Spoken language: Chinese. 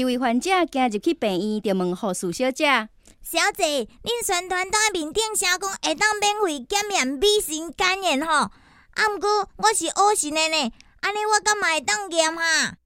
一位患者今日去病院，就问护士小姐：“小姐，恁宣传单面顶写讲会当免费检验 B 型肝炎吼？啊，毋过我是 O 型的呢，安尼我敢嘛会当验哈？”